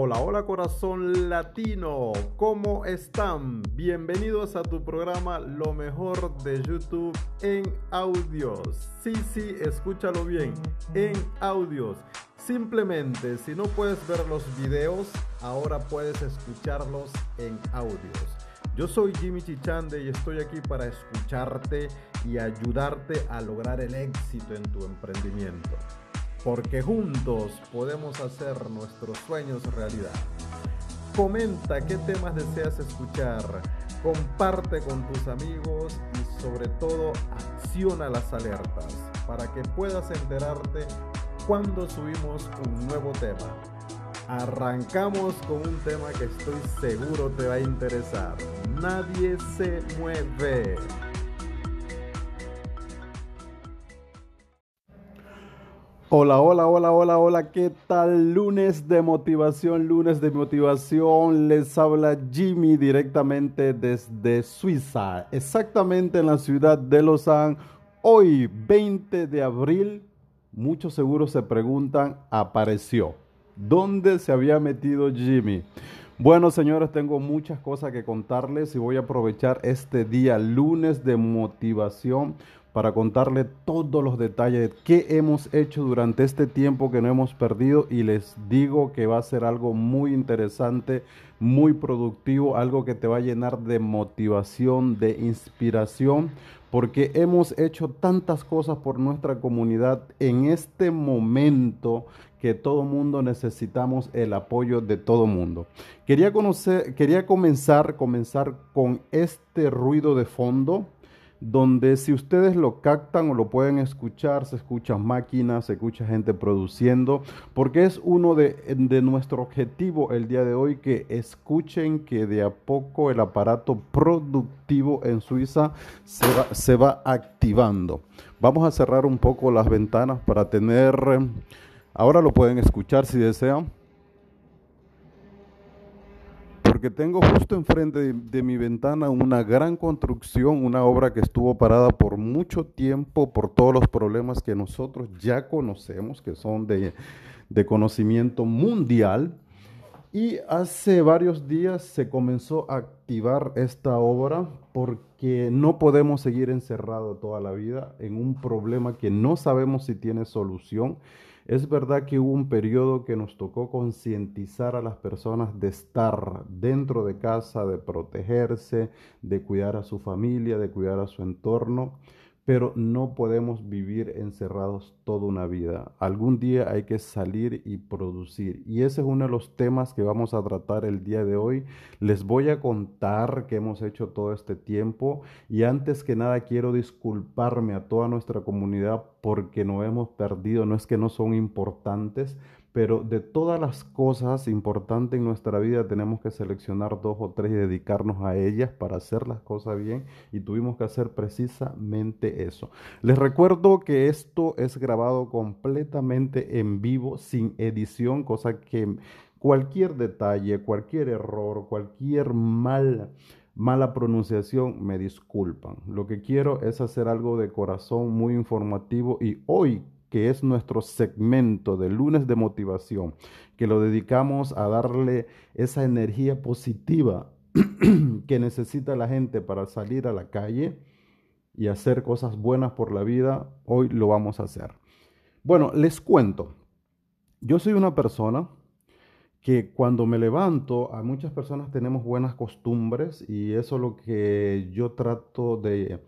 Hola, hola corazón latino, ¿cómo están? Bienvenidos a tu programa Lo mejor de YouTube en audios. Sí, sí, escúchalo bien, en audios. Simplemente, si no puedes ver los videos, ahora puedes escucharlos en audios. Yo soy Jimmy Chichande y estoy aquí para escucharte y ayudarte a lograr el éxito en tu emprendimiento porque juntos podemos hacer nuestros sueños realidad. Comenta qué temas deseas escuchar, comparte con tus amigos y sobre todo acciona las alertas para que puedas enterarte cuando subimos un nuevo tema. Arrancamos con un tema que estoy seguro te va a interesar. Nadie se mueve. Hola, hola, hola, hola, hola, ¿qué tal? Lunes de motivación, lunes de motivación. Les habla Jimmy directamente desde Suiza, exactamente en la ciudad de Lausanne. Hoy, 20 de abril, muchos seguros se preguntan, apareció. ¿Dónde se había metido Jimmy? Bueno, señores, tengo muchas cosas que contarles y voy a aprovechar este día, lunes de motivación, para contarle todos los detalles de qué hemos hecho durante este tiempo que no hemos perdido y les digo que va a ser algo muy interesante, muy productivo, algo que te va a llenar de motivación, de inspiración, porque hemos hecho tantas cosas por nuestra comunidad en este momento que todo mundo necesitamos el apoyo de todo mundo. Quería conocer, quería comenzar, comenzar con este ruido de fondo donde si ustedes lo captan o lo pueden escuchar, se escuchan máquinas, se escucha gente produciendo, porque es uno de, de nuestro objetivo el día de hoy que escuchen que de a poco el aparato productivo en Suiza se va, se va activando. Vamos a cerrar un poco las ventanas para tener, ahora lo pueden escuchar si desean porque tengo justo enfrente de, mi ventana una gran construcción, una obra que estuvo parada por mucho tiempo por todos los problemas que nosotros ya conocemos, que son de, de conocimiento mundial. Y hace varios días se comenzó a activar esta obra porque no podemos seguir encerrados toda la vida en un problema que no sabemos si tiene solución. Es verdad que hubo un periodo que nos tocó concientizar a las personas de estar dentro de casa, de protegerse, de cuidar a su familia, de cuidar a su entorno pero no podemos vivir encerrados toda una vida. Algún día hay que salir y producir. Y ese es uno de los temas que vamos a tratar el día de hoy. Les voy a contar qué hemos hecho todo este tiempo. Y antes que nada quiero disculparme a toda nuestra comunidad porque no hemos perdido. No es que no son importantes, pero de todas las cosas importantes en nuestra vida tenemos que seleccionar dos o tres y dedicarnos a ellas para hacer las cosas bien y tuvimos que hacer precisamente eso. Les recuerdo que esto es grabado completamente en vivo, sin edición, cosa que cualquier detalle, cualquier error, cualquier mal mala pronunciación, me disculpan. Lo que quiero es hacer algo de corazón muy informativo y hoy que es nuestro segmento de lunes de motivación, que lo dedicamos a darle esa energía positiva que necesita la gente para salir a la calle y hacer cosas buenas por la vida, hoy lo vamos a hacer. Bueno, les cuento, yo soy una persona que cuando me levanto, a muchas personas tenemos buenas costumbres y eso es lo que yo trato de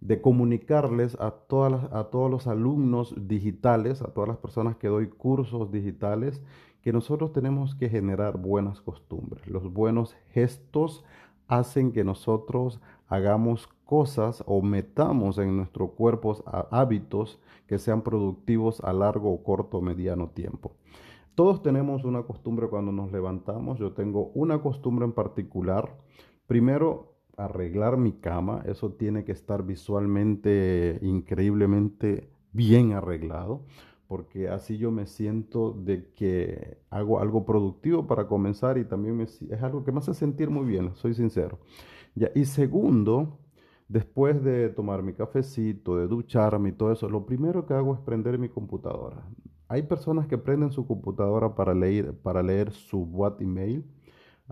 de comunicarles a, todas a todos los alumnos digitales, a todas las personas que doy cursos digitales, que nosotros tenemos que generar buenas costumbres. Los buenos gestos hacen que nosotros hagamos cosas o metamos en nuestro cuerpo hábitos que sean productivos a largo o corto o mediano tiempo. Todos tenemos una costumbre cuando nos levantamos. Yo tengo una costumbre en particular. Primero, arreglar mi cama, eso tiene que estar visualmente increíblemente bien arreglado, porque así yo me siento de que hago algo productivo para comenzar y también me, es algo que me hace sentir muy bien, soy sincero. Y segundo, después de tomar mi cafecito, de ducharme y todo eso, lo primero que hago es prender mi computadora. Hay personas que prenden su computadora para leer, para leer su WhatsApp email.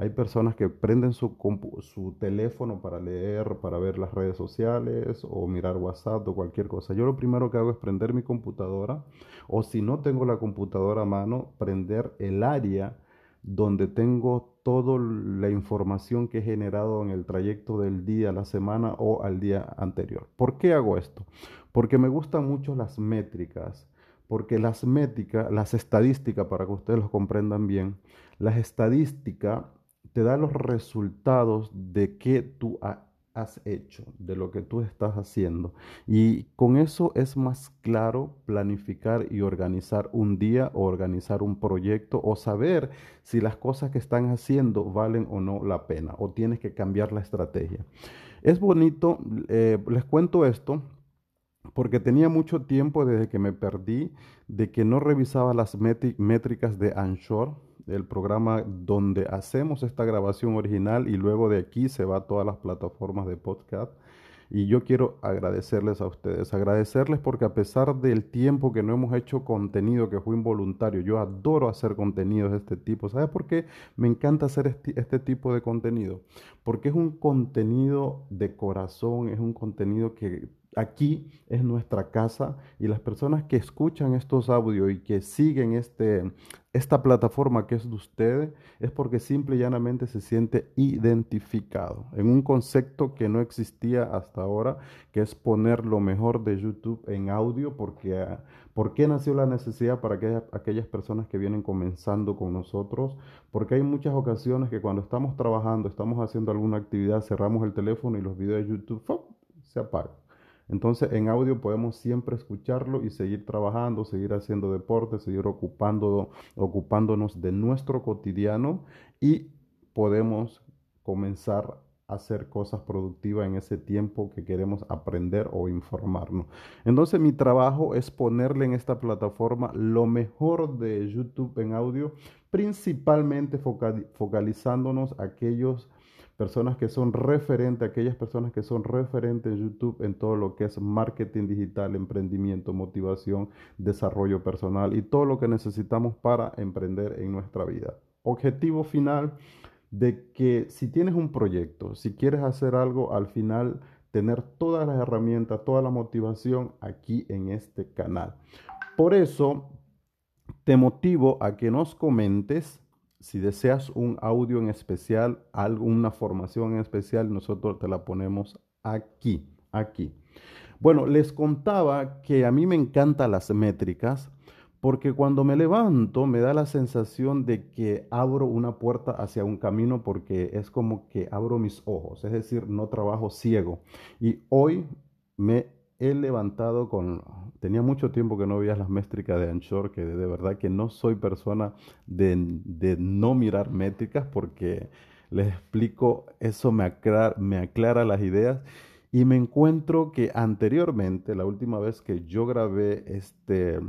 Hay personas que prenden su, su teléfono para leer, para ver las redes sociales o mirar WhatsApp o cualquier cosa. Yo lo primero que hago es prender mi computadora o si no tengo la computadora a mano, prender el área donde tengo toda la información que he generado en el trayecto del día, la semana o al día anterior. ¿Por qué hago esto? Porque me gustan mucho las métricas porque las métricas, las estadísticas, para que ustedes lo comprendan bien, las estadísticas te dan los resultados de qué tú has hecho, de lo que tú estás haciendo. Y con eso es más claro planificar y organizar un día o organizar un proyecto o saber si las cosas que están haciendo valen o no la pena o tienes que cambiar la estrategia. Es bonito, eh, les cuento esto porque tenía mucho tiempo desde que me perdí de que no revisaba las métricas de Anshore, el programa donde hacemos esta grabación original y luego de aquí se va a todas las plataformas de podcast. Y yo quiero agradecerles a ustedes, agradecerles porque a pesar del tiempo que no hemos hecho contenido que fue involuntario, yo adoro hacer contenidos de este tipo. ¿Sabes por qué me encanta hacer este, este tipo de contenido? Porque es un contenido de corazón, es un contenido que aquí es nuestra casa y las personas que escuchan estos audios y que siguen este, esta plataforma que es de ustedes es porque simple y llanamente se siente identificado en un concepto que no existía hasta ahora, que es poner lo mejor de YouTube en audio, porque ¿por qué nació la necesidad para aquellas, aquellas personas que vienen comenzando con nosotros? Porque hay muchas ocasiones que cuando estamos trabajando, estamos haciendo alguna actividad, cerramos el teléfono y los videos de YouTube se apagan. Entonces en audio podemos siempre escucharlo y seguir trabajando, seguir haciendo deporte, seguir ocupándonos de nuestro cotidiano y podemos comenzar a hacer cosas productivas en ese tiempo que queremos aprender o informarnos. Entonces mi trabajo es ponerle en esta plataforma lo mejor de YouTube en audio, principalmente focalizándonos aquellos personas que son referentes, aquellas personas que son referentes en YouTube en todo lo que es marketing digital, emprendimiento, motivación, desarrollo personal y todo lo que necesitamos para emprender en nuestra vida. Objetivo final de que si tienes un proyecto, si quieres hacer algo, al final tener todas las herramientas, toda la motivación aquí en este canal. Por eso te motivo a que nos comentes si deseas un audio en especial, alguna formación en especial, nosotros te la ponemos aquí, aquí. Bueno, les contaba que a mí me encantan las métricas porque cuando me levanto me da la sensación de que abro una puerta hacia un camino porque es como que abro mis ojos, es decir, no trabajo ciego. Y hoy me he levantado con... Tenía mucho tiempo que no veía las métricas de Anchor, que de verdad que no soy persona de, no mirar métricas porque les explico, eso me aclara, me aclara las ideas. Y me encuentro que anteriormente, la última vez que yo grabé este,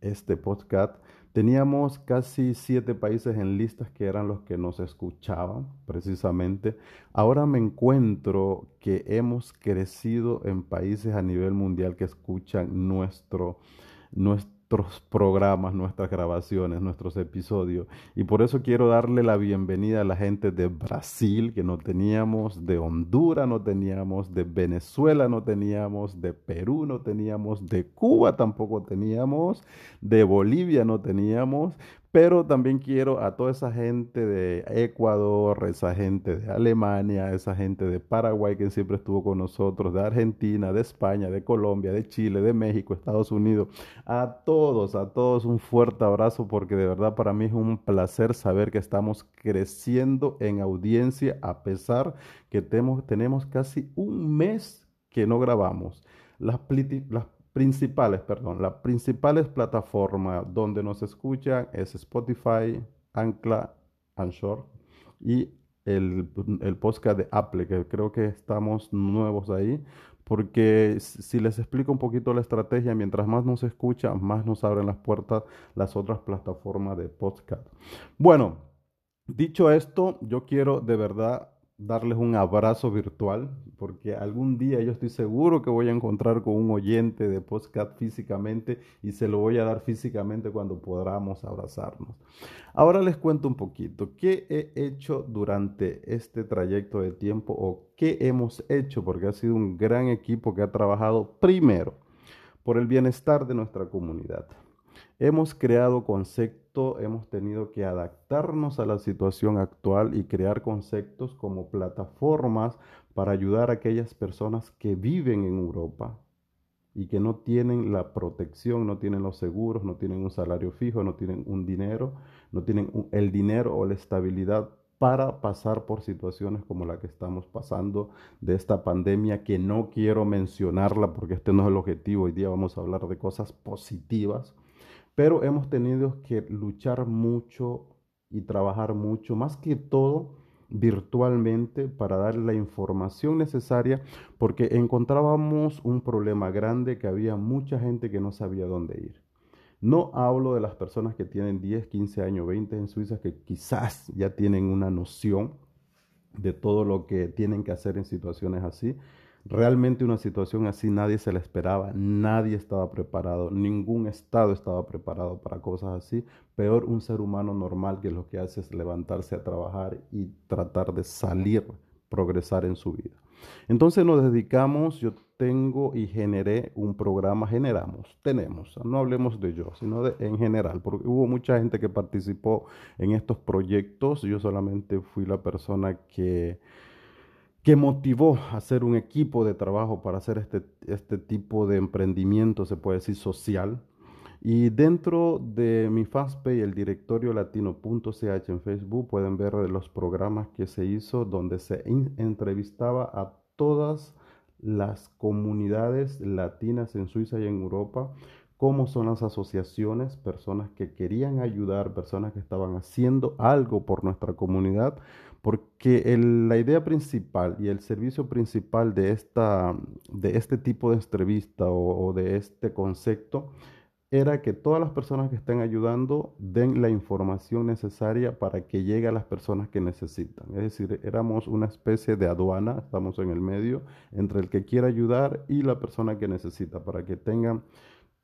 este podcast, Teníamos casi siete países en listas que eran los que nos escuchaban precisamente. Ahora me encuentro que hemos crecido en países a nivel mundial que escuchan nuestro, nuestro nuestros programas, nuestras grabaciones, nuestros episodios. Y por eso quiero darle la bienvenida a la gente de Brasil, que no teníamos, de Honduras no teníamos, de Venezuela no teníamos, de Perú no teníamos, de Cuba tampoco teníamos, de Bolivia no teníamos, pero también quiero a toda esa gente de Ecuador, esa gente de Alemania, esa gente de Paraguay que siempre estuvo con nosotros, de Argentina, de España, de Colombia, de Chile, de México, Estados Unidos. A todos, a todos un fuerte abrazo porque de verdad para mí es un placer saber que estamos creciendo en audiencia a pesar que tenemos, tenemos casi un mes que no grabamos. Las, las principales, perdón, las principales plataformas donde nos escuchan es Spotify, Ancla, Anchor y el, el, podcast de Apple, que creo que estamos nuevos ahí, porque si les explico un poquito la estrategia, mientras más nos escuchan, más nos abren las puertas las otras plataformas de podcast. Bueno, dicho esto, yo quiero de verdad darles un abrazo virtual, porque algún día yo estoy seguro que voy a encontrar con un oyente de podcast físicamente y se lo voy a dar físicamente cuando podamos abrazarnos. Ahora les cuento un poquito qué he hecho durante este trayecto de tiempo o qué hemos hecho, porque ha sido un gran equipo que ha trabajado primero por el bienestar de nuestra comunidad. Hemos creado conceptos, hemos tenido que adaptarnos a la situación actual y crear conceptos como plataformas para ayudar a aquellas personas que viven en Europa y que no tienen la protección, no tienen los seguros, no tienen un salario fijo, no tienen un dinero, no tienen el dinero o la estabilidad para pasar por situaciones como la que estamos pasando de esta pandemia, que no quiero mencionarla porque este no es el objetivo. Hoy día vamos a hablar de cosas positivas pero hemos tenido que luchar mucho y trabajar mucho, más que todo virtualmente para dar la información necesaria porque encontrábamos un problema grande que había mucha gente que no sabía dónde ir. No hablo de las personas que tienen 10, 15 años, 20 en Suiza, que quizás ya tienen una noción de todo lo que tienen que hacer en situaciones así, Realmente una situación así nadie se la esperaba, nadie estaba preparado, ningún Estado estaba preparado para cosas así. Peor un ser humano normal que lo que hace es levantarse a trabajar y tratar de salir, progresar en su vida. Entonces nos dedicamos, yo tengo y generé un programa, generamos, tenemos, no hablemos de yo, sino de en general, porque hubo mucha gente que participó en estos proyectos, yo solamente fui la persona que que motivó a hacer un equipo de trabajo para hacer este, este tipo de emprendimiento, se puede decir, social. Y dentro de mi fanpage, el directorio latino.ch en Facebook, pueden ver los programas que se hizo donde se entrevistaba a todas las comunidades latinas en Suiza y en Europa, cómo son las asociaciones, personas que querían ayudar, personas que estaban haciendo algo por nuestra comunidad, porque la idea principal y el servicio principal de, esta, de este tipo de entrevista o, de este concepto era que todas las personas que estén ayudando den la información necesaria para que llegue a las personas que necesitan. Es decir, éramos una especie de aduana, estamos en el medio, entre el que quiere ayudar y la persona que necesita, para que tengan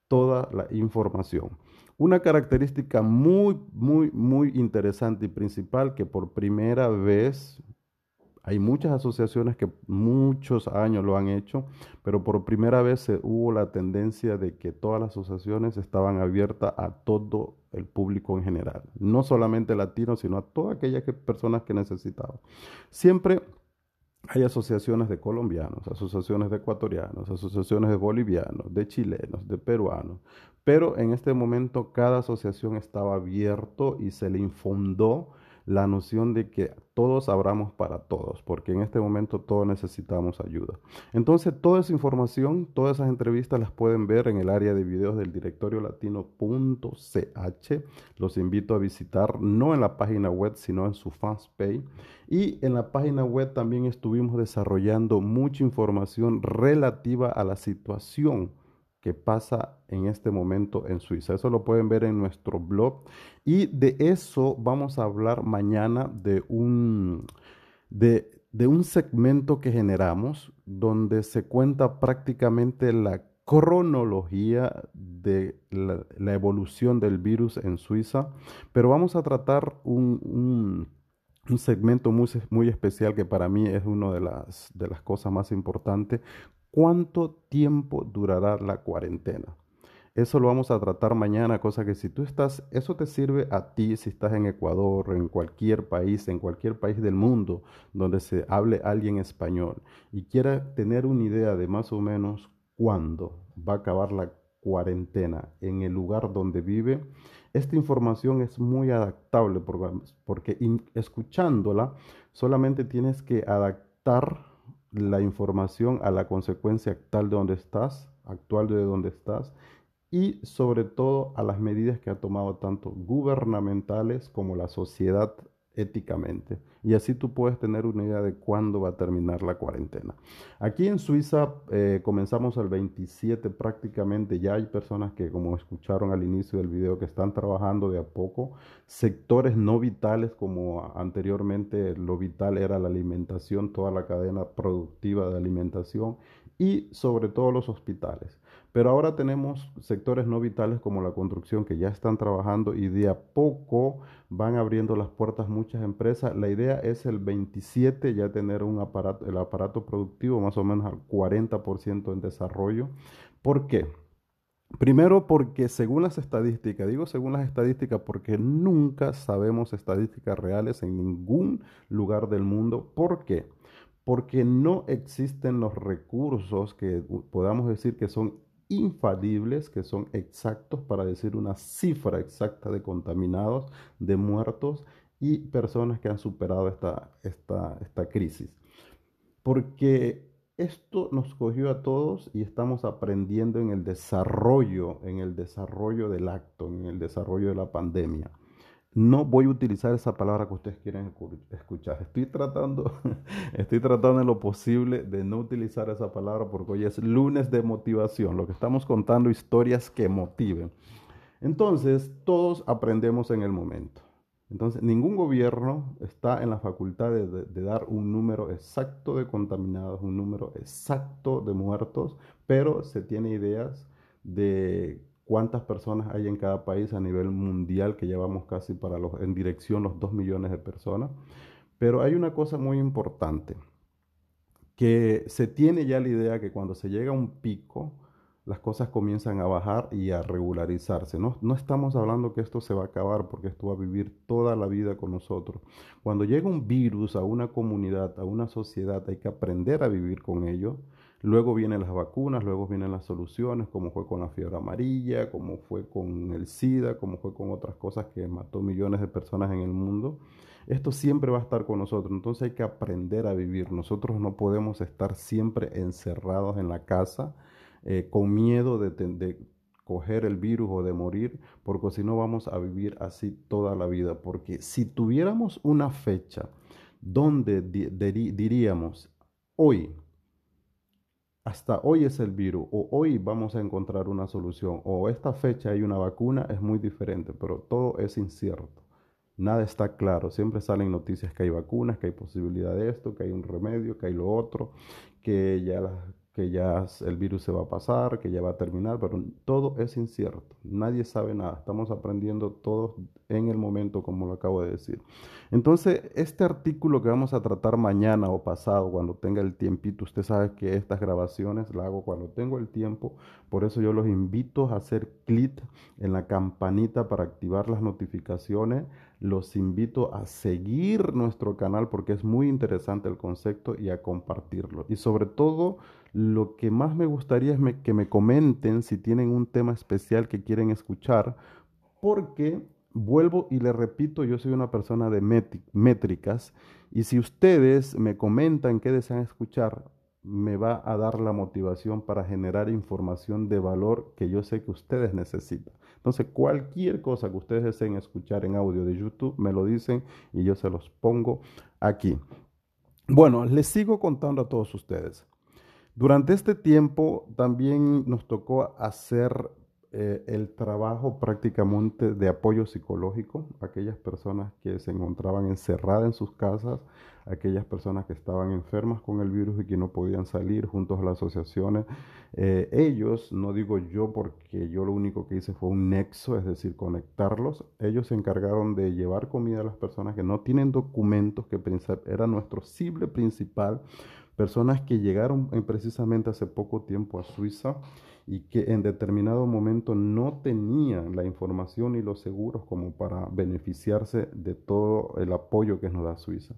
toda la información. Una característica muy, muy, muy interesante y principal que por primera vez, hay muchas asociaciones que muchos años lo han hecho, pero por primera vez se hubo la tendencia de que todas las asociaciones estaban abiertas a todo el público en general, no solamente latinos, sino a todas aquellas personas que necesitaban. Siempre hay asociaciones de colombianos, asociaciones de ecuatorianos, asociaciones de bolivianos, de chilenos, de peruanos, pero en este momento cada asociación estaba abierto y se le infundó la noción de que todos abramos para todos, porque en este momento todos necesitamos ayuda. Entonces, toda esa información, todas esas entrevistas las pueden ver en el área de videos del directorio latino.ch. Los invito a visitar, no en la página web, sino en su fanpage. Y en la página web también estuvimos desarrollando mucha información relativa a la situación que pasa en este momento en Suiza. Eso lo pueden ver en nuestro blog. Y de eso vamos a hablar mañana de un, de, un segmento que generamos donde se cuenta prácticamente la cronología de la, evolución del virus en Suiza, pero vamos a tratar un, un, segmento muy, muy, especial que para mí es una de las, de las cosas más importantes, ¿Cuánto tiempo durará la cuarentena? Eso lo vamos a tratar mañana, cosa que si tú estás, eso te sirve a ti si estás en Ecuador, en cualquier país, en cualquier país del mundo donde se hable alguien español y quiera tener una idea de más o menos cuándo va a acabar la cuarentena en el lugar donde vive. Esta información es muy adaptable porque escuchándola solamente tienes que adaptar la información a la consecuencia actual de donde estás, actual de donde estás, y sobre todo a las medidas que ha tomado tanto gubernamentales como la sociedad éticamente. Y así tú puedes tener una idea de cuándo va a terminar la cuarentena. Aquí en Suiza eh, comenzamos el 27 prácticamente. Ya hay personas que, como escucharon al inicio del video, que están trabajando de a poco. Sectores no vitales, como anteriormente lo vital era la alimentación, toda la cadena productiva de alimentación y sobre todo los hospitales. Pero ahora tenemos sectores no vitales como la construcción que ya están trabajando y de a poco van abriendo las puertas muchas empresas. La idea es el 27 ya tener un aparato, el aparato productivo más o menos al 40% en desarrollo. ¿Por qué? Primero porque según las estadísticas, digo según las estadísticas porque nunca sabemos estadísticas reales en ningún lugar del mundo. ¿Por qué? Porque no existen los recursos que podamos decir que son infalibles, que son exactos para decir una cifra exacta de contaminados, de muertos y personas que han superado esta, esta, crisis. Porque esto nos cogió a todos y estamos aprendiendo en el desarrollo, en el desarrollo del acto, en el desarrollo de la pandemia. No voy a utilizar esa palabra que ustedes quieren escuchar. Estoy tratando, estoy tratando en lo posible de no utilizar esa palabra porque hoy es lunes de motivación. Lo que estamos contando historias que motiven. Entonces, todos aprendemos en el momento. Entonces, ningún gobierno está en la facultad de, de, dar un número exacto de contaminados, un número exacto de muertos, pero se tiene ideas de cuántas personas hay en cada país a nivel mundial, que llevamos casi para los, en dirección los 2 millones de personas. Pero hay una cosa muy importante, que se tiene ya la idea que cuando se llega a un pico, las cosas comienzan a bajar y a regularizarse. No, no estamos hablando que esto se va a acabar porque esto va a vivir toda la vida con nosotros. Cuando llega un virus a una comunidad, a una sociedad, hay que aprender a vivir con ello Luego vienen las vacunas, luego vienen las soluciones, como fue con la fiebre amarilla, como fue con el SIDA, como fue con otras cosas que mató millones de personas en el mundo. Esto siempre va a estar con nosotros, entonces hay que aprender a vivir. Nosotros no podemos estar siempre encerrados en la casa eh, con miedo de, de coger el virus o de morir, porque si no vamos a vivir así toda la vida. Porque si tuviéramos una fecha donde diríamos, hoy, hasta hoy es el virus o hoy vamos a encontrar una solución o esta fecha hay una vacuna es muy diferente, pero todo es incierto. Nada está claro, siempre salen noticias que hay vacunas, que hay posibilidad de esto, que hay un remedio, que hay lo otro, que ya las que ya el virus se va a pasar, que ya va a terminar, pero todo es incierto. Nadie sabe nada. Estamos aprendiendo todos en el momento, como lo acabo de decir. Entonces, este artículo que vamos a tratar mañana o pasado, cuando tenga el tiempito, usted sabe que estas grabaciones las hago cuando tengo el tiempo, por eso yo los invito a hacer clic en la campanita para activar las notificaciones. Los invito a seguir nuestro canal porque es muy interesante el concepto y a compartirlo. Y sobre todo, lo que más me gustaría es que me comenten si tienen un tema especial que quieren escuchar, porque vuelvo y le repito, yo soy una persona de métricas y si ustedes me comentan qué desean escuchar, me va a dar la motivación para generar información de valor que yo sé que ustedes necesitan. Entonces, cualquier cosa que ustedes deseen escuchar en audio de YouTube, me lo dicen y yo se los pongo aquí. Bueno, les sigo contando a todos ustedes. Durante este tiempo también nos tocó hacer eh, el trabajo prácticamente de apoyo psicológico aquellas personas que se encontraban encerradas en sus casas, aquellas personas que estaban enfermas con el virus y que no podían salir juntos a las asociaciones. Eh, ellos, no digo yo porque yo lo único que hice fue un nexo, es decir, conectarlos, ellos se encargaron de llevar comida a las personas que no tienen documentos, que era nuestro cible principal personas que llegaron eh, precisamente hace poco tiempo a Suiza y que en determinado momento no tenían la información y los seguros como para beneficiarse de todo el apoyo que nos da Suiza.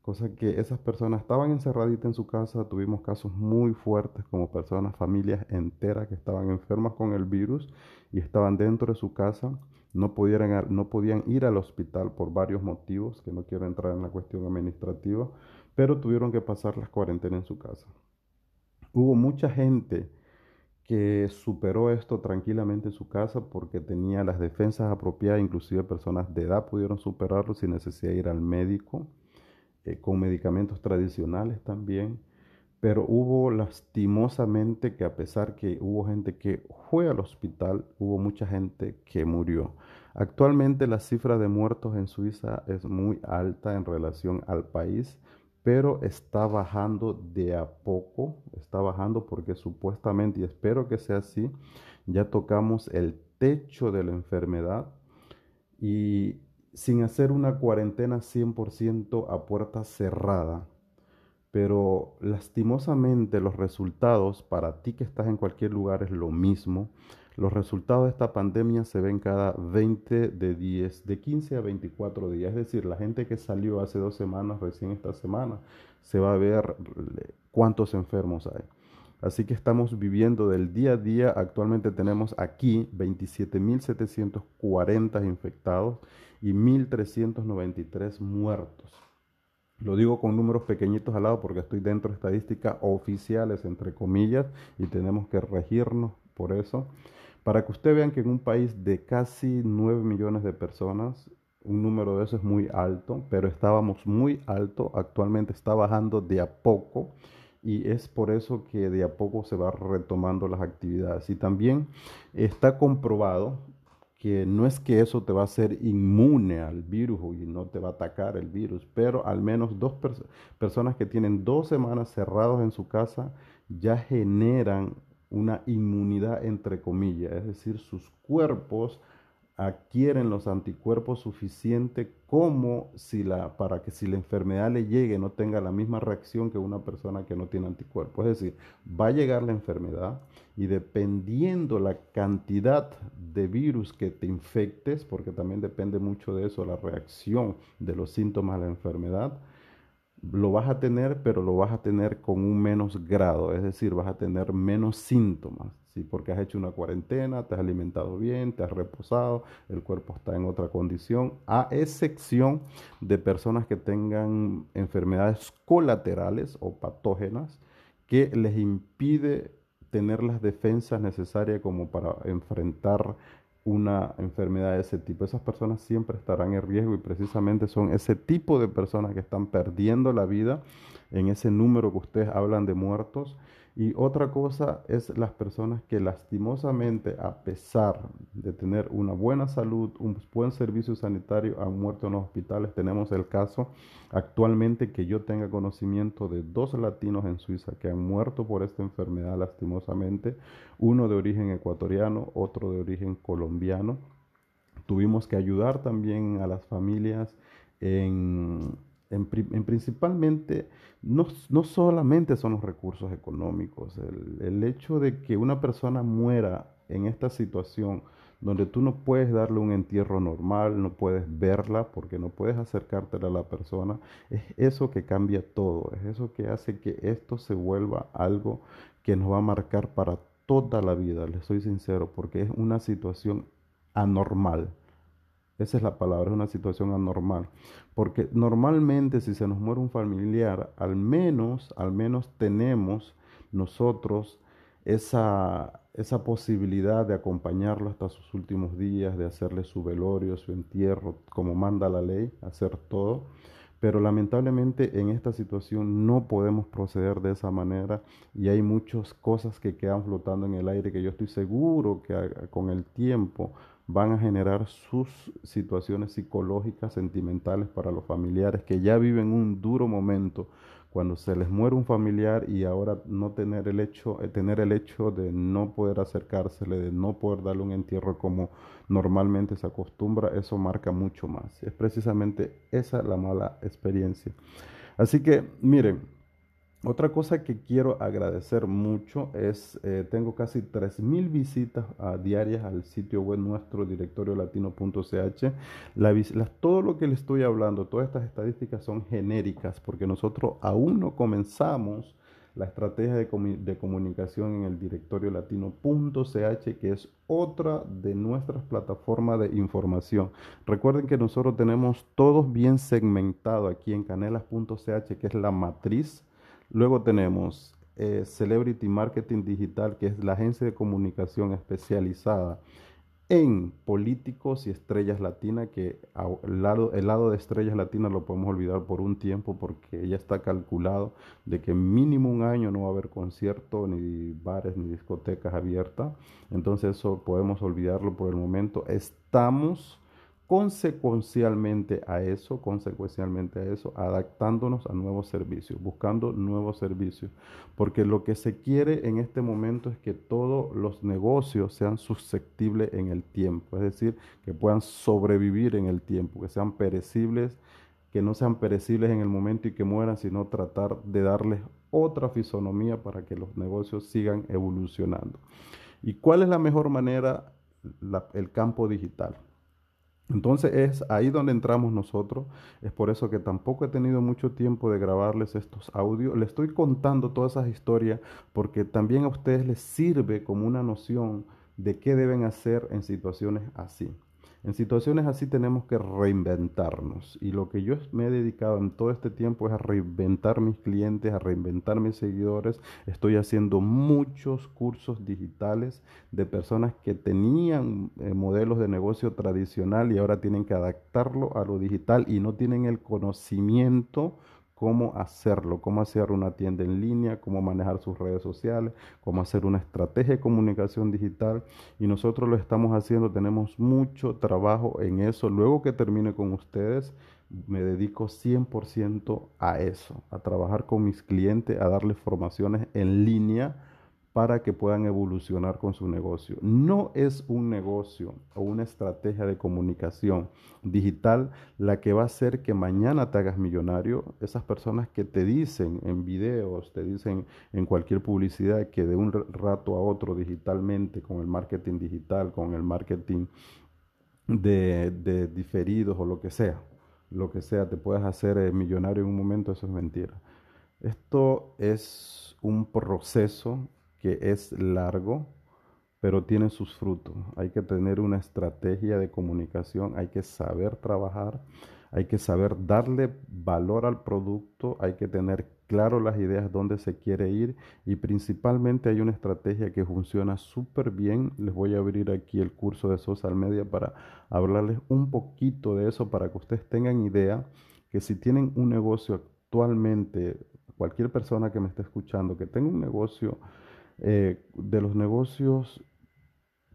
Cosa que esas personas estaban encerraditas en su casa, tuvimos casos muy fuertes como personas, familias enteras que estaban enfermas con el virus y estaban dentro de su casa, no, no podían ir al hospital por varios motivos, que no quiero entrar en la cuestión administrativa, pero tuvieron que pasar las cuarentenas en su casa. Hubo mucha gente que superó esto tranquilamente en su casa porque tenía las defensas apropiadas, inclusive personas de edad pudieron superarlo sin necesidad de ir al médico, eh, con medicamentos tradicionales también. Pero hubo lastimosamente que a pesar que hubo gente que fue al hospital, hubo mucha gente que murió. Actualmente la cifra de muertos en Suiza es muy alta en relación al país, pero está bajando de a poco, está bajando porque supuestamente, y espero que sea así, ya tocamos el techo de la enfermedad y sin hacer una cuarentena 100% a puerta cerrada. Pero lastimosamente los resultados para ti que estás en cualquier lugar es lo mismo. Los resultados de esta pandemia se ven cada 20 de 10, de 15 a 24 días. Es decir, la gente que salió hace dos semanas, recién esta semana, se va a ver cuántos enfermos hay. Así que estamos viviendo del día a día. Actualmente tenemos aquí 27.740 infectados y 1.393 muertos. Lo digo con números pequeñitos al lado porque estoy dentro de estadísticas oficiales, entre comillas, y tenemos que regirnos por eso. Para que ustedes vean que en un país de casi 9 millones de personas, un número de eso es muy alto, pero estábamos muy alto, actualmente está bajando de a poco y es por eso que de a poco se va retomando las actividades. Y también está comprobado que no es que eso te va a hacer inmune al virus y no te va a atacar el virus, pero al menos dos personas que tienen dos semanas cerrados en su casa ya generan una inmunidad entre comillas, es decir, sus cuerpos adquieren los anticuerpos suficientes como si la, para que si la enfermedad le llegue no tenga la misma reacción que una persona que no tiene anticuerpos. Es decir, va a llegar la enfermedad y dependiendo la cantidad de virus que te infectes, porque también depende mucho de eso, la reacción de los síntomas a la enfermedad, lo vas a tener, pero lo vas a tener con un menos grado, es decir, vas a tener menos síntomas, ¿sí? porque has hecho una cuarentena, te has alimentado bien, te has reposado, el cuerpo está en otra condición, a excepción de personas que tengan enfermedades colaterales o patógenas que les impide tener las defensas necesarias como para enfrentar una enfermedad de ese tipo. Esas personas siempre estarán en riesgo y precisamente son ese tipo de personas que están perdiendo la vida en ese número que ustedes hablan de muertos y otra cosa es las personas que lastimosamente, a pesar de tener una buena salud, un buen servicio sanitario, han muerto en los hospitales. Tenemos el caso actualmente que yo tenga conocimiento de dos latinos en Suiza que han muerto por esta enfermedad lastimosamente, uno de origen ecuatoriano, otro de origen colombiano. Tuvimos que ayudar también a las familias en en, principalmente, no, no, solamente son los recursos económicos, el, el, hecho de que una persona muera en esta situación donde tú no puedes darle un entierro normal, no puedes verla porque no puedes acercarte a la persona, es eso que cambia todo, es eso que hace que esto se vuelva algo que nos va a marcar para toda la vida, les soy sincero, porque es una situación anormal. Esa es la palabra, es una situación anormal. Porque normalmente si se nos muere un familiar, al menos, al menos tenemos nosotros esa, esa posibilidad de acompañarlo hasta sus últimos días, de hacerle su velorio, su entierro, como manda la ley, hacer todo. Pero lamentablemente en esta situación no podemos proceder de esa manera y hay muchas cosas que quedan flotando en el aire que yo estoy seguro que con el tiempo van a generar sus situaciones psicológicas, sentimentales para los familiares que ya viven un duro momento cuando se les muere un familiar y ahora no tener el hecho, eh, tener el hecho de no poder acercársele, de no poder darle un entierro como normalmente se acostumbra, eso marca mucho más. Es precisamente esa la mala experiencia. Así que, miren, otra cosa que quiero agradecer mucho es, eh, tengo casi 3.000 visitas ah, diarias al sitio web nuestro, directoriolatino.ch. todo lo que le estoy hablando, todas estas estadísticas son genéricas porque nosotros aún no comenzamos la estrategia de, comunicación en el directorio latino.ch, que es otra de nuestras plataformas de información. Recuerden que nosotros tenemos todos bien segmentado aquí en canelas.ch, que es la matriz Luego tenemos eh, Celebrity Marketing Digital, que es la agencia de comunicación especializada en políticos y estrellas latinas, que el lado, el lado de estrellas latinas lo podemos olvidar por un tiempo porque ya está calculado de que mínimo un año no va a haber concierto, ni bares, ni discotecas abiertas. Entonces eso podemos olvidarlo por el momento. Estamos consecuencialmente a eso, consecuencialmente a eso, adaptándonos a nuevos servicios, buscando nuevos servicios, porque lo que se quiere en este momento es que todos los negocios sean susceptibles en el tiempo, es decir, que puedan sobrevivir en el tiempo, que sean perecibles, que no sean perecibles en el momento y que mueran, sino tratar de darles otra fisonomía para que los negocios sigan evolucionando. ¿Y cuál es la mejor manera? el campo digital. Entonces es ahí donde entramos nosotros. Es por eso que tampoco he tenido mucho tiempo de grabarles estos audios. Les estoy contando todas esas historias porque también a ustedes les sirve como una noción de qué deben hacer en situaciones así. En situaciones así tenemos que reinventarnos y lo que yo me he dedicado en todo este tiempo es a reinventar mis clientes, a reinventar mis seguidores. Estoy haciendo muchos cursos digitales de personas que tenían eh, modelos de negocio tradicional y ahora tienen que adaptarlo a lo digital y no tienen el conocimiento cómo hacerlo, cómo hacer una tienda en línea, cómo manejar sus redes sociales, cómo hacer una estrategia de comunicación digital. Y nosotros lo estamos haciendo, tenemos mucho trabajo en eso. Luego que termine con ustedes, me dedico 100% a eso, a trabajar con mis clientes, a darles formaciones en línea para que puedan evolucionar con su negocio. No es un negocio o una estrategia de comunicación digital la que va a hacer que mañana te hagas millonario. Esas personas que te dicen en videos, te dicen en cualquier publicidad que de un rato a otro digitalmente, con el marketing digital, con el marketing de, diferidos o lo que sea, lo que sea, te puedes hacer eh, millonario en un momento, eso es mentira. Esto es un proceso que es largo, pero tiene sus frutos. Hay que tener una estrategia de comunicación, hay que saber trabajar, hay que saber darle valor al producto, hay que tener claro las ideas dónde se quiere ir y principalmente hay una estrategia que funciona súper bien. Les voy a abrir aquí el curso de social media para hablarles un poquito de eso para que ustedes tengan idea que si tienen un negocio actualmente, cualquier persona que me esté escuchando, que tenga un negocio eh, de los negocios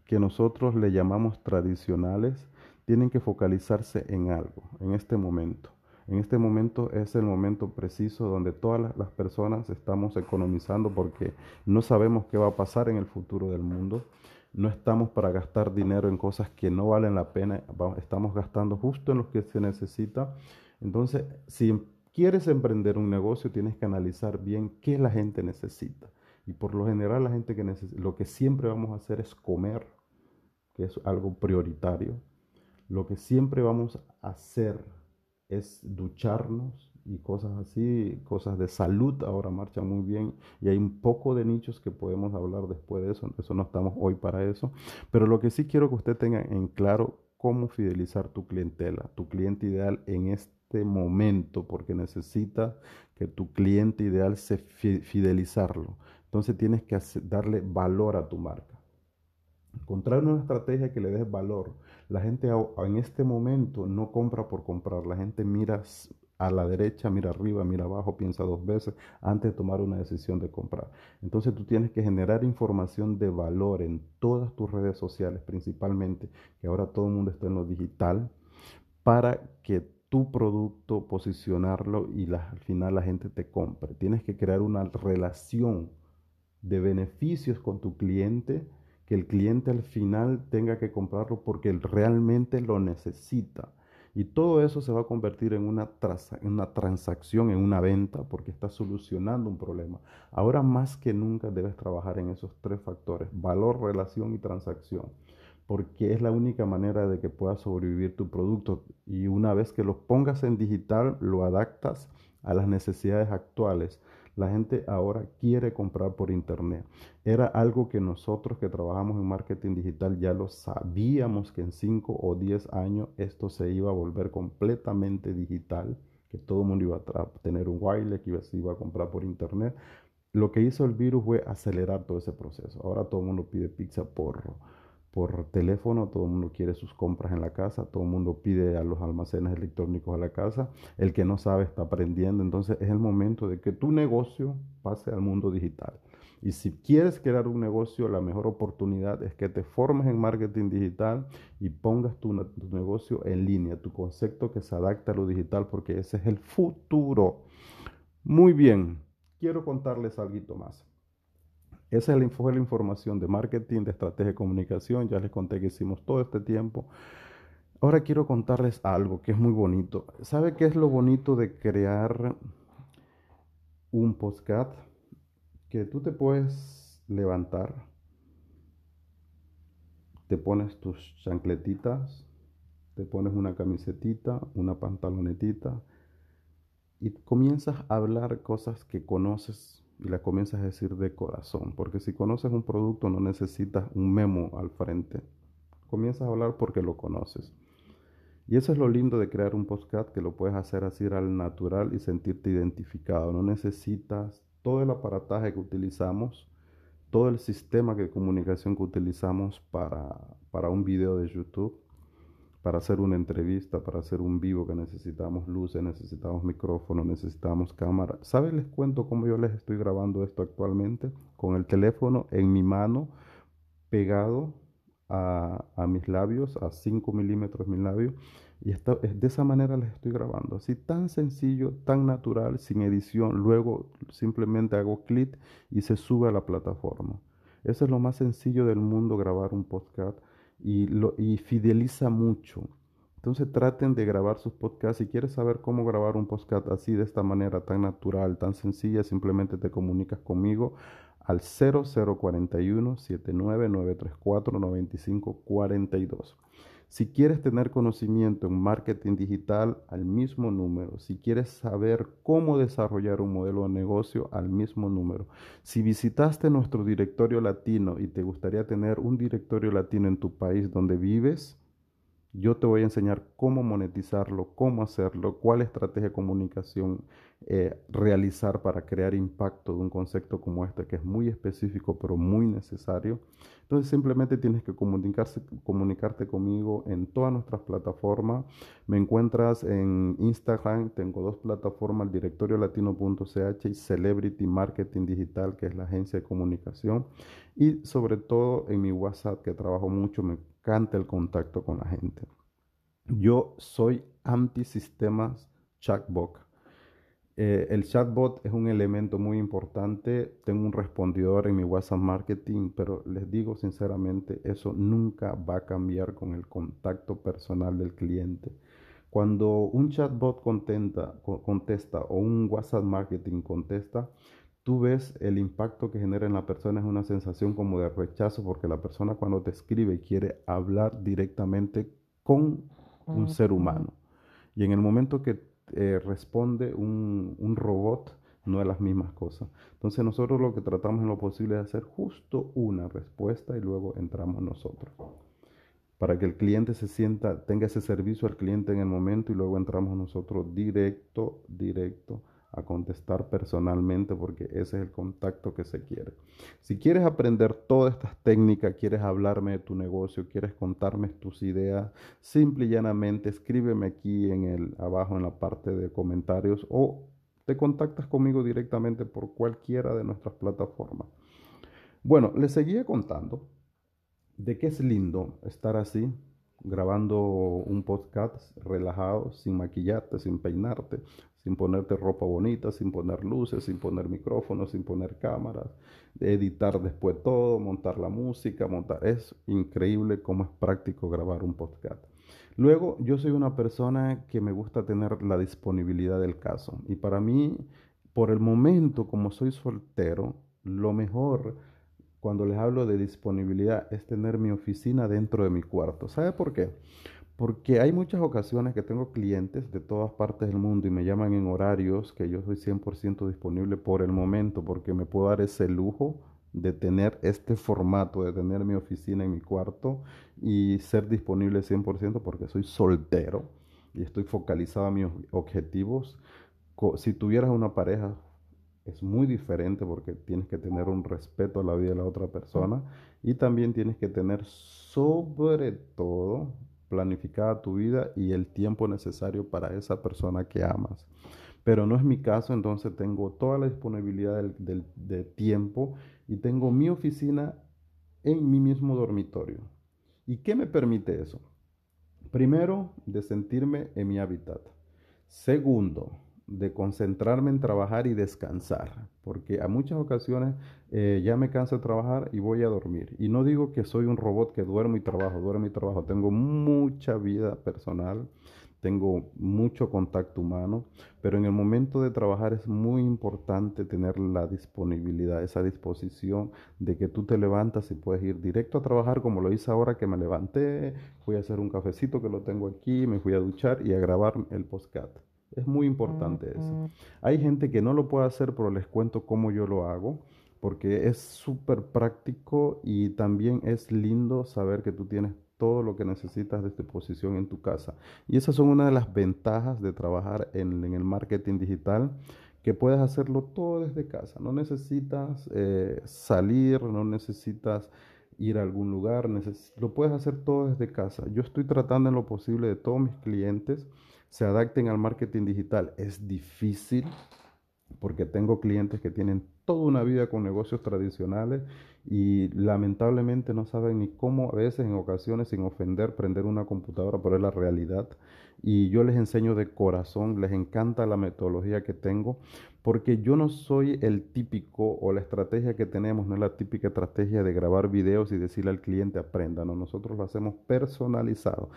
que nosotros le llamamos tradicionales, tienen que focalizarse en algo, en este momento. En este momento es el momento preciso donde todas las personas estamos economizando porque no sabemos qué va a pasar en el futuro del mundo. No estamos para gastar dinero en cosas que no valen la pena, estamos gastando justo en lo que se necesita. Entonces, si quieres emprender un negocio, tienes que analizar bien qué la gente necesita. Y por lo general la gente que lo que siempre vamos a hacer es comer, que es algo prioritario. Lo que siempre vamos a hacer es ducharnos y cosas así, cosas de salud ahora marchan muy bien y hay un poco de nichos que podemos hablar después de eso, eso no estamos hoy para eso, pero lo que sí quiero que usted tenga en claro cómo fidelizar tu clientela, tu cliente ideal en este momento, porque necesita que tu cliente ideal se fidelizarlo. Entonces tienes que darle valor a tu marca. Encontrar una estrategia que le des valor. La gente en este momento no compra por comprar. La gente mira a la derecha, mira arriba, mira abajo, piensa dos veces antes de tomar una decisión de comprar. Entonces tú tienes que generar información de valor en todas tus redes sociales, principalmente, que ahora todo el mundo está en lo digital, para que tu producto, posicionarlo y al final la gente te compre. Tienes que crear una relación de beneficios con tu cliente, que el cliente al final tenga que comprarlo porque él realmente lo necesita. Y todo eso se va a convertir en una, una transacción, en una venta, porque está solucionando un problema. Ahora más que nunca debes trabajar en esos tres factores, valor, relación y transacción, porque es la única manera de que puedas sobrevivir tu producto. Y una vez que lo pongas en digital, lo adaptas a las necesidades actuales la gente ahora quiere comprar por internet. Era algo que nosotros que trabajamos en marketing digital ya lo sabíamos que en 5 o 10 años esto se iba a volver completamente digital, que todo el mundo iba a tener un wireless, que se iba a comprar por internet. lo que hizo el virus fue acelerar todo ese proceso. Ahora todo el mundo pide pizza por, por teléfono, todo el mundo quiere sus compras en la casa, todo el mundo pide a los almacenes electrónicos a la casa, el que no sabe está aprendiendo, entonces es el momento de que tu negocio pase al mundo digital. Y si quieres crear un negocio, la mejor oportunidad es que te formes en marketing digital y pongas tu, tu negocio en línea, tu concepto que se adapte a lo digital, porque ese es el futuro. Muy bien, quiero contarles algo más. Esa es la, fue la información de marketing, de estrategia de comunicación. Ya les conté que hicimos todo este tiempo. Ahora quiero contarles algo que es muy bonito. ¿Sabe qué es lo bonito de crear un podcast? Que tú te puedes levantar, te pones tus chancletitas, te pones una camisetita, una pantalonetita y comienzas a hablar cosas que conoces y la comienzas a decir de corazón, porque si conoces un producto no necesitas un memo al frente. Comienzas a hablar porque lo conoces. Y eso es lo lindo de crear un podcast, que lo puedes hacer así al natural y sentirte identificado. No necesitas todo el aparataje que utilizamos, todo el sistema de comunicación que utilizamos para, para un video de YouTube para hacer una entrevista, para hacer un vivo que necesitamos luces, necesitamos micrófono, necesitamos cámara. ¿Sabes? Les cuento cómo yo les estoy grabando esto actualmente con el teléfono en mi mano pegado a, mis labios, a 5 milímetros mis labios. Y de esa manera les estoy grabando. Así tan sencillo, tan natural, sin edición. Luego simplemente hago clic y se sube a la plataforma. Eso es lo más sencillo del mundo, grabar un podcast y, lo, y fideliza mucho. Entonces traten de grabar sus podcasts. Si quieres saber cómo grabar un podcast así de esta manera tan natural, tan sencilla, simplemente te comunicas conmigo al 0041 79934 9542. Si quieres tener conocimiento en marketing digital, al mismo número. Si quieres saber cómo desarrollar un modelo de negocio, al mismo número. Si visitaste nuestro directorio latino y te gustaría tener un directorio latino en tu país donde vives, yo te voy a enseñar cómo monetizarlo, cómo hacerlo, cuál estrategia de comunicación eh, realizar para crear impacto de un concepto como este que es muy específico pero muy necesario. Entonces simplemente tienes que comunicarte conmigo en todas nuestras plataformas. Me encuentras en Instagram, tengo dos plataformas, directorio latino.ch y Celebrity Marketing Digital, que es la agencia de comunicación. Y sobre todo en mi WhatsApp, que trabajo mucho, me encanta el contacto con la gente. Yo soy anti-sistemas chatbot. Eh, el chatbot es un elemento muy importante. Tengo un respondidor en mi WhatsApp Marketing, pero les digo sinceramente, eso nunca va a cambiar con el contacto personal del cliente. Cuando un chatbot contesta o un WhatsApp Marketing contesta, tú ves el impacto que genera en la persona, es una sensación como de rechazo, porque la persona cuando te escribe quiere hablar directamente con un ser humano. Y en el momento que eh, responde un, un, robot, no es las mismas cosas. Entonces nosotros lo que tratamos en lo posible es hacer justo una respuesta y luego entramos nosotros. Para que el cliente se sienta, tenga ese servicio al cliente en el momento y luego entramos nosotros directo, directo a contestar personalmente porque ese es el contacto que se quiere. Si quieres aprender todas estas técnicas, quieres hablarme de tu negocio, quieres contarme tus ideas, simple y llanamente escríbeme aquí en el abajo en la parte de comentarios o te contactas conmigo directamente por cualquiera de nuestras plataformas. Bueno, les seguía contando de que es lindo estar así grabando un podcast relajado, sin maquillarte, sin peinarte, sin ponerte ropa bonita, sin poner luces, sin poner micrófonos, sin poner cámaras, editar después todo, montar la música, montar... Es increíble cómo es práctico grabar un podcast. Luego, yo soy una persona que me gusta tener la disponibilidad del caso. Y para mí, por el momento, como soy soltero, lo mejor cuando les hablo de disponibilidad es tener mi oficina dentro de mi cuarto. ¿Sabe por qué? Porque hay muchas ocasiones que tengo clientes de todas partes del mundo y me llaman en horarios que yo soy 100% disponible por el momento, porque me puedo dar ese lujo de tener este formato, de tener mi oficina en mi cuarto y ser disponible 100% porque soy soltero y estoy focalizado a mis objetivos. Si tuvieras una pareja, es muy diferente porque tienes que tener un respeto a la vida de la otra persona y también tienes que tener sobre todo planificada tu vida y el tiempo necesario para esa persona que amas. Pero no es mi caso, entonces tengo toda la disponibilidad del, de tiempo y tengo mi oficina en mi mismo dormitorio. ¿Y qué me permite eso? Primero, de sentirme en mi hábitat. Segundo, de concentrarme en trabajar y descansar, porque a muchas ocasiones eh, ya me canso de trabajar y voy a dormir. Y no digo que soy un robot que duermo y trabajo, duermo y trabajo. Tengo mucha vida personal, tengo mucho contacto humano, pero en el momento de trabajar es muy importante tener la disponibilidad, esa disposición de que tú te levantas y puedes ir directo a trabajar como lo hice ahora que me levanté, fui a hacer un cafecito que lo tengo aquí, me fui a duchar y a grabar el postcat. Es muy importante eso. Hay gente que no lo puede hacer, pero les cuento cómo yo lo hago, porque es súper práctico y también es lindo saber que tú tienes todo lo que necesitas de disposición en tu casa. Y esas son una de las ventajas de trabajar en, el marketing digital, que puedes hacerlo todo desde casa. No necesitas eh, salir, no necesitas ir a algún lugar, lo puedes hacer todo desde casa. Yo estoy tratando en lo posible de todos mis clientes se adapten al marketing digital. Es difícil porque tengo clientes que tienen toda una vida con negocios tradicionales y lamentablemente no saben ni cómo a veces en ocasiones sin ofender prender una computadora, pero es la realidad. Y yo les enseño de corazón, les encanta la metodología que tengo, porque yo no soy el típico o la estrategia que tenemos, no es la típica estrategia de grabar videos y decirle al cliente aprenda, no, nosotros lo hacemos personalizado.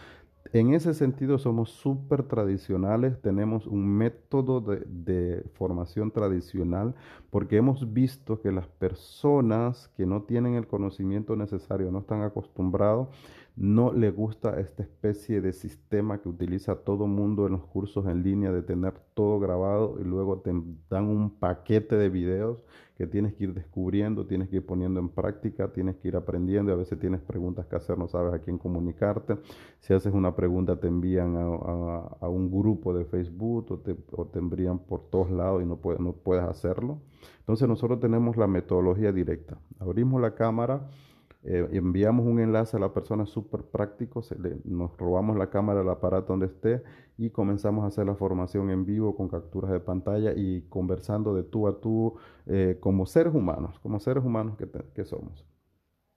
En ese sentido somos súper tradicionales, tenemos un método de, formación tradicional porque hemos visto que las personas que no tienen el conocimiento necesario, no están acostumbrados, no le gusta esta especie de sistema que utiliza todo mundo en los cursos en línea de tener todo grabado y luego te dan un paquete de videos que tienes que ir descubriendo, tienes que ir poniendo en práctica, tienes que ir aprendiendo a veces tienes preguntas que hacer, no sabes a quién comunicarte. Si haces una pregunta te envían a, un grupo de Facebook o te, envían por todos lados y no, no puedes hacerlo. Entonces nosotros tenemos la metodología directa. Abrimos la cámara eh, enviamos un enlace a la persona súper práctico, nos robamos la cámara del aparato donde esté y comenzamos a hacer la formación en vivo con capturas de pantalla y conversando de tú a tú eh, como seres humanos, como seres humanos que, que somos.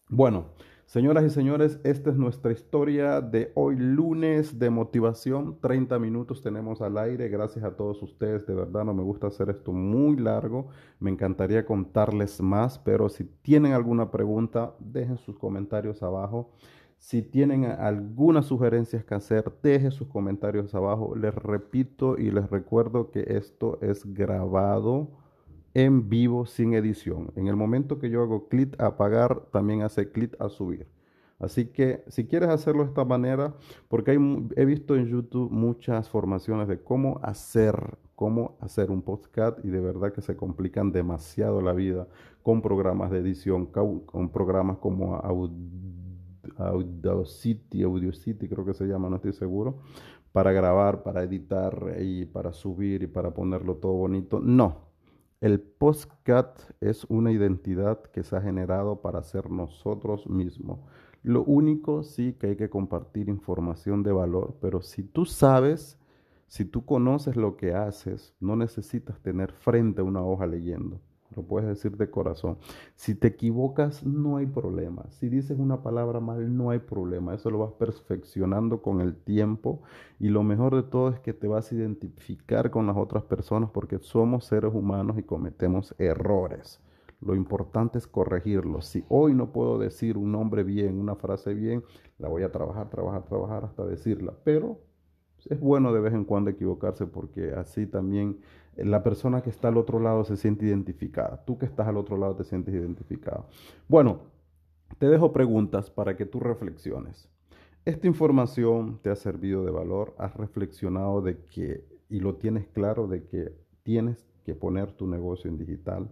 Bueno, Señoras y señores, esta es nuestra historia de hoy lunes de motivación. 30 minutos tenemos al aire. Gracias a todos ustedes. De verdad no me gusta hacer esto muy largo. Me encantaría contarles más, pero si tienen alguna pregunta, dejen sus comentarios abajo. Si tienen algunas sugerencias que hacer, dejen sus comentarios abajo. Les repito y les recuerdo que esto es grabado en vivo sin edición. En el momento que yo hago clic a apagar, también hace clic a subir. Así que si quieres hacerlo de esta manera, porque he visto en YouTube muchas formaciones de cómo hacer, cómo hacer un podcast y de verdad que se complican demasiado la vida con programas de edición, con programas como Audacity, Audacity creo que se llama, no estoy seguro, para grabar, para editar y para subir y para ponerlo todo bonito. No, el postcat es una identidad que se ha generado para ser nosotros mismos. Lo único sí que hay que compartir información de valor, pero si tú sabes, si tú conoces lo que haces, no necesitas tener frente a una hoja leyendo. Lo puedes decir de corazón. Si te equivocas, no hay problema. Si dices una palabra mal, no hay problema. Eso lo vas perfeccionando con el tiempo. Y lo mejor de todo es que te vas a identificar con las otras personas porque somos seres humanos y cometemos errores. Lo importante es corregirlos. Si hoy no puedo decir un nombre bien, una frase bien, la voy a trabajar, trabajar, trabajar hasta decirla. Pero es bueno de vez en cuando equivocarse porque así también la persona que está al otro lado se siente identificada. Tú que estás al otro lado te sientes identificado. Bueno, te dejo preguntas para que tú reflexiones. ¿Esta información te ha servido de valor? ¿Has reflexionado de que, y lo tienes claro, de que tienes que poner tu negocio en digital?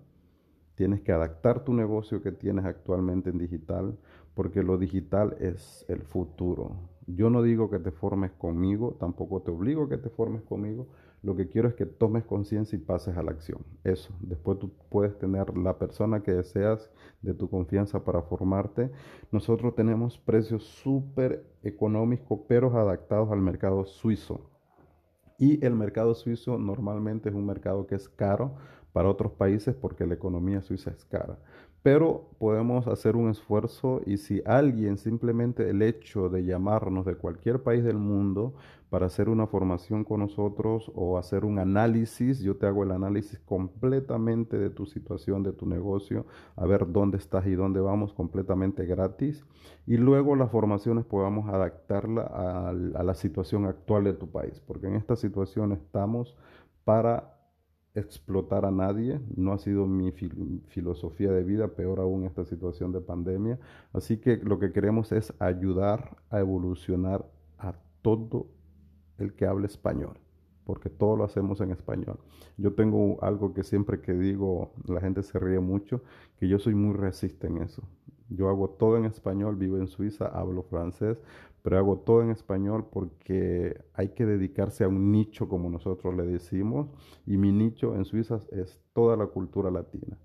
Tienes que adaptar tu negocio que tienes actualmente en digital, porque lo digital es el futuro. Yo no digo que te formes conmigo, tampoco te obligo que te formes conmigo. Lo que quiero es que tomes conciencia y pases a la acción. Eso. Después tú puedes tener la persona que deseas de tu confianza para formarte. Nosotros tenemos precios súper económicos, pero adaptados al mercado suizo. Y el mercado suizo normalmente es un mercado que es caro para otros países porque la economía suiza es cara. Pero podemos hacer un esfuerzo y si alguien simplemente el hecho de llamarnos de cualquier país del mundo para hacer una formación con nosotros o hacer un análisis, yo te hago el análisis completamente de tu situación, de tu negocio, a ver dónde estás y dónde vamos completamente gratis. Y luego las formaciones podamos adaptarla a, a la situación actual de tu país, porque en esta situación estamos para explotar a nadie, no ha sido mi filosofía de vida, peor aún esta situación de pandemia. Así que lo que queremos es ayudar a evolucionar a todo el que hable español, porque todo lo hacemos en español. Yo tengo algo que siempre que digo, la gente se ríe mucho, que yo soy muy resistente en eso. Yo hago todo en español, vivo en Suiza, hablo francés, pero hago todo en español porque hay que dedicarse a un nicho, como nosotros le decimos, y mi nicho en Suiza es toda la cultura latina.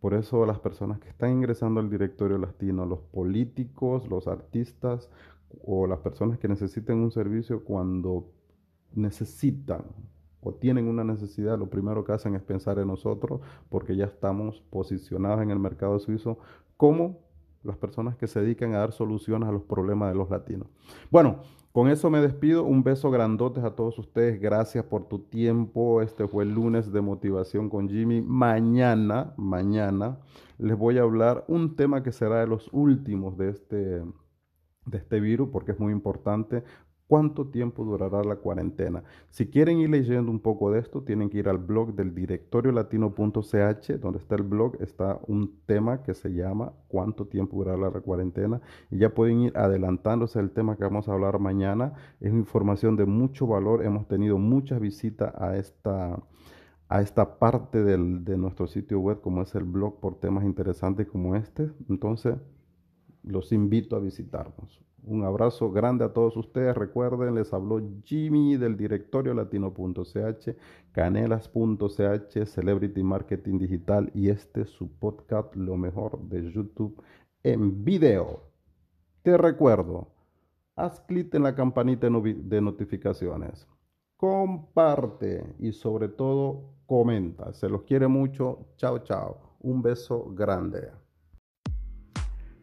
Por eso las personas que están ingresando al directorio latino, los políticos, los artistas o las personas que necesiten un servicio cuando necesitan o tienen una necesidad, lo primero que hacen es pensar en nosotros porque ya estamos posicionados en el mercado suizo como las personas que se dedican a dar soluciones a los problemas de los latinos. Bueno, con eso me despido. Un beso grandotes a todos ustedes. Gracias por tu tiempo. Este fue el lunes de motivación con Jimmy. Mañana, mañana les voy a hablar un tema que será de los últimos de este, de este virus porque es muy importante cuánto tiempo durará la cuarentena. Si quieren ir leyendo un poco de esto, tienen que ir al blog del directoriolatino.ch, donde está el blog, está un tema que se llama cuánto tiempo durará la cuarentena. Y ya pueden ir adelantándose al tema que vamos a hablar mañana. Es información de mucho valor. Hemos tenido muchas visitas a esta a esta parte de nuestro sitio web, como es el blog, por temas interesantes como este. Entonces, los invito a visitarnos. Un abrazo grande a todos ustedes. Recuerden, les habló Jimmy del directorio latino.ch, canelas.ch, Celebrity Marketing Digital y este es su podcast, lo mejor de YouTube en video. Te recuerdo, haz clic en la campanita de notificaciones, comparte y sobre todo comenta. Se los quiere mucho. Chao, chao. Un beso grande.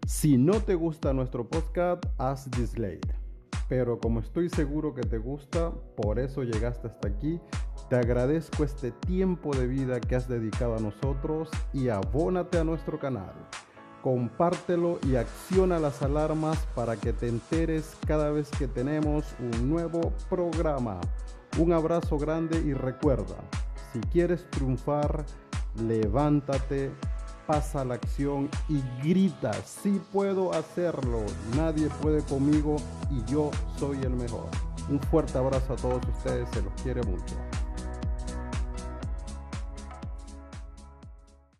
Si no te gusta nuestro podcast, haz dislike. Pero como estoy seguro que te gusta, por eso llegaste hasta aquí, te agradezco este tiempo de vida que has dedicado a nosotros y abónate a nuestro canal. Compártelo y acciona las alarmas para que te enteres cada vez que tenemos un nuevo programa. Un abrazo grande y recuerda, si quieres triunfar, levántate pasa la acción y grita, sí puedo hacerlo, nadie puede conmigo y yo soy el mejor. Un fuerte abrazo a todos ustedes, se los quiere mucho.